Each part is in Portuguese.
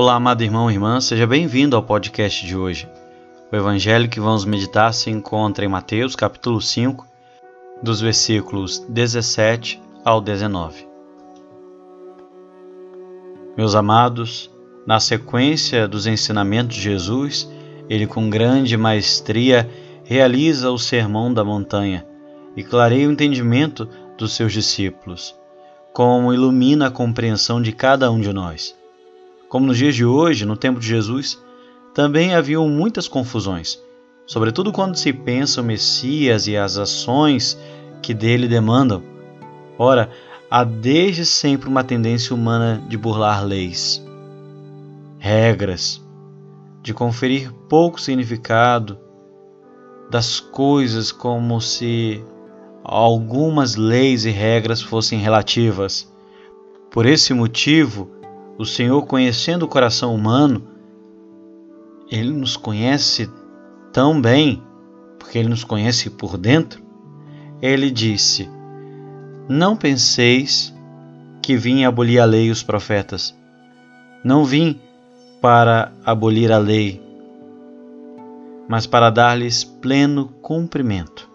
Olá, amado irmão e irmã, seja bem-vindo ao podcast de hoje. O evangelho que vamos meditar se encontra em Mateus, capítulo 5, dos versículos 17 ao 19. Meus amados, na sequência dos ensinamentos de Jesus, ele com grande maestria realiza o sermão da montanha e clareia o entendimento dos seus discípulos, como ilumina a compreensão de cada um de nós. Como nos dias de hoje, no tempo de Jesus, também haviam muitas confusões, sobretudo quando se pensa o Messias e as ações que dele demandam. Ora, há desde sempre uma tendência humana de burlar leis, regras, de conferir pouco significado das coisas como se algumas leis e regras fossem relativas. Por esse motivo, o Senhor, conhecendo o coração humano, ele nos conhece tão bem, porque ele nos conhece por dentro. Ele disse: Não penseis que vim abolir a lei e os profetas. Não vim para abolir a lei, mas para dar-lhes pleno cumprimento.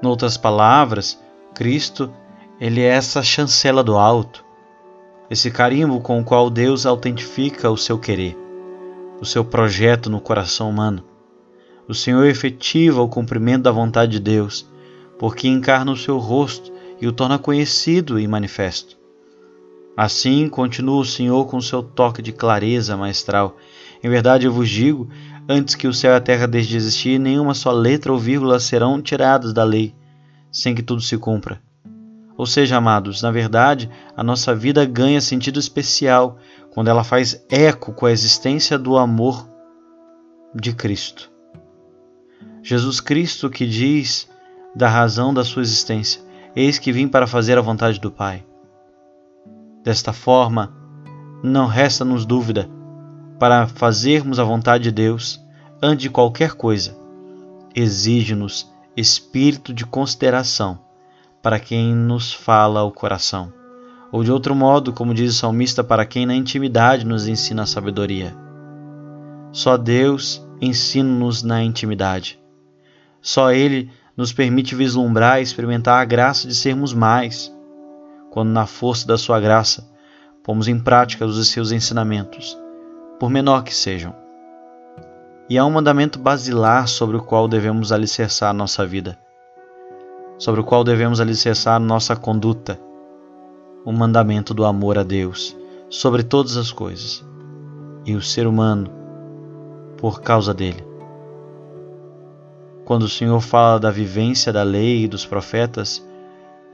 Noutras palavras, Cristo ele é essa chancela do alto, esse carimbo com o qual Deus autentifica o seu querer, o seu projeto no coração humano. O Senhor efetiva o cumprimento da vontade de Deus, porque encarna o seu rosto e o torna conhecido e manifesto. Assim continua o Senhor com seu toque de clareza maestral. Em verdade eu vos digo, antes que o céu e a terra deixem de existir, nenhuma só letra ou vírgula serão tiradas da lei, sem que tudo se cumpra. Ou seja, amados, na verdade, a nossa vida ganha sentido especial quando ela faz eco com a existência do amor de Cristo. Jesus Cristo que diz da razão da sua existência: Eis que vim para fazer a vontade do Pai. Desta forma, não resta-nos dúvida para fazermos a vontade de Deus, antes de qualquer coisa, exige-nos espírito de consideração para quem nos fala ao coração. Ou de outro modo, como diz o salmista, para quem na intimidade nos ensina a sabedoria. Só Deus ensina-nos na intimidade. Só Ele nos permite vislumbrar e experimentar a graça de sermos mais, quando na força da Sua graça pomos em prática os seus ensinamentos, por menor que sejam. E há um mandamento basilar sobre o qual devemos alicerçar a nossa vida sobre o qual devemos alicerçar nossa conduta, o mandamento do amor a Deus sobre todas as coisas e o ser humano por causa dele. Quando o Senhor fala da vivência da lei e dos profetas,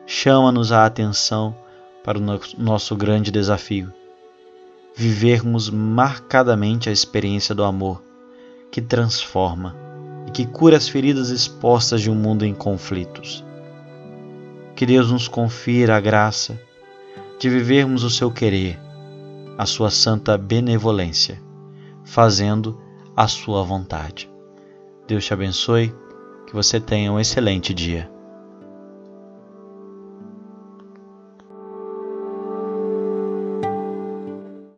chama-nos a atenção para o nosso grande desafio: vivermos marcadamente a experiência do amor que transforma e que cura as feridas expostas de um mundo em conflitos. Que Deus nos confira a graça de vivermos o seu querer, a sua santa benevolência, fazendo a sua vontade. Deus te abençoe, que você tenha um excelente dia.